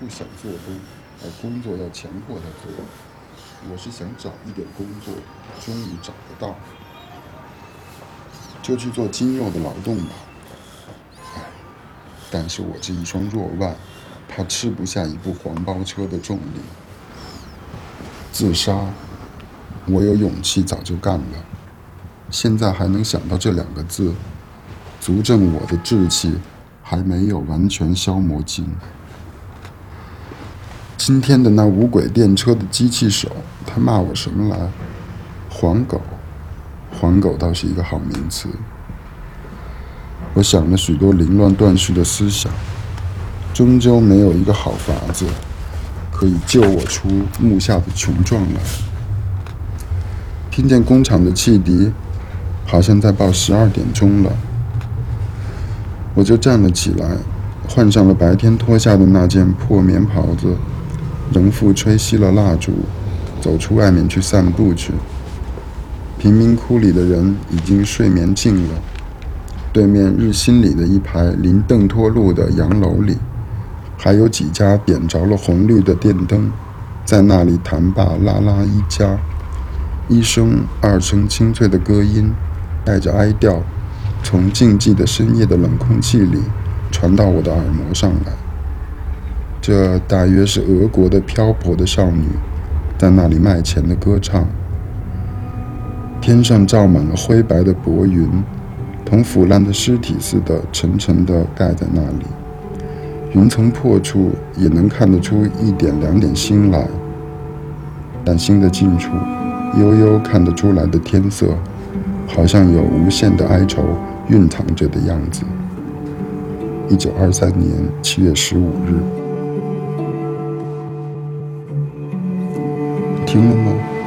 不想做工，而工作要强迫他做。我是想找一点工作，终于找得到，就去做筋肉的劳动吧。唉，但是我这一双弱腕，怕吃不下一部黄包车的重力。自杀，我有勇气早就干了，现在还能想到这两个字，足证我的志气还没有完全消磨尽。今天的那无轨电车的机器手，他骂我什么来？黄狗，黄狗倒是一个好名词。我想了许多凌乱断续的思想，终究没有一个好法子可以救我出木下的穷状来。听见工厂的汽笛，好像在报十二点钟了，我就站了起来，换上了白天脱下的那件破棉袍子。仍复吹熄了蜡烛，走出外面去散步去。贫民窟里的人已经睡眠尽了。对面日新里的一排临邓托路的洋楼里，还有几家点着了红绿的电灯，在那里弹罢拉拉一家，一声二声清脆的歌音，带着哀调，从静寂的深夜的冷空气里传到我的耳膜上来。这大约是俄国的漂泊的少女，在那里卖钱的歌唱。天上罩满了灰白的薄云，同腐烂的尸体似的，沉沉的盖在那里。云层破处也能看得出一点两点星来，但星的近处，悠悠看得出来的天色，好像有无限的哀愁蕴藏着的样子。一九二三年七月十五日。行了吗？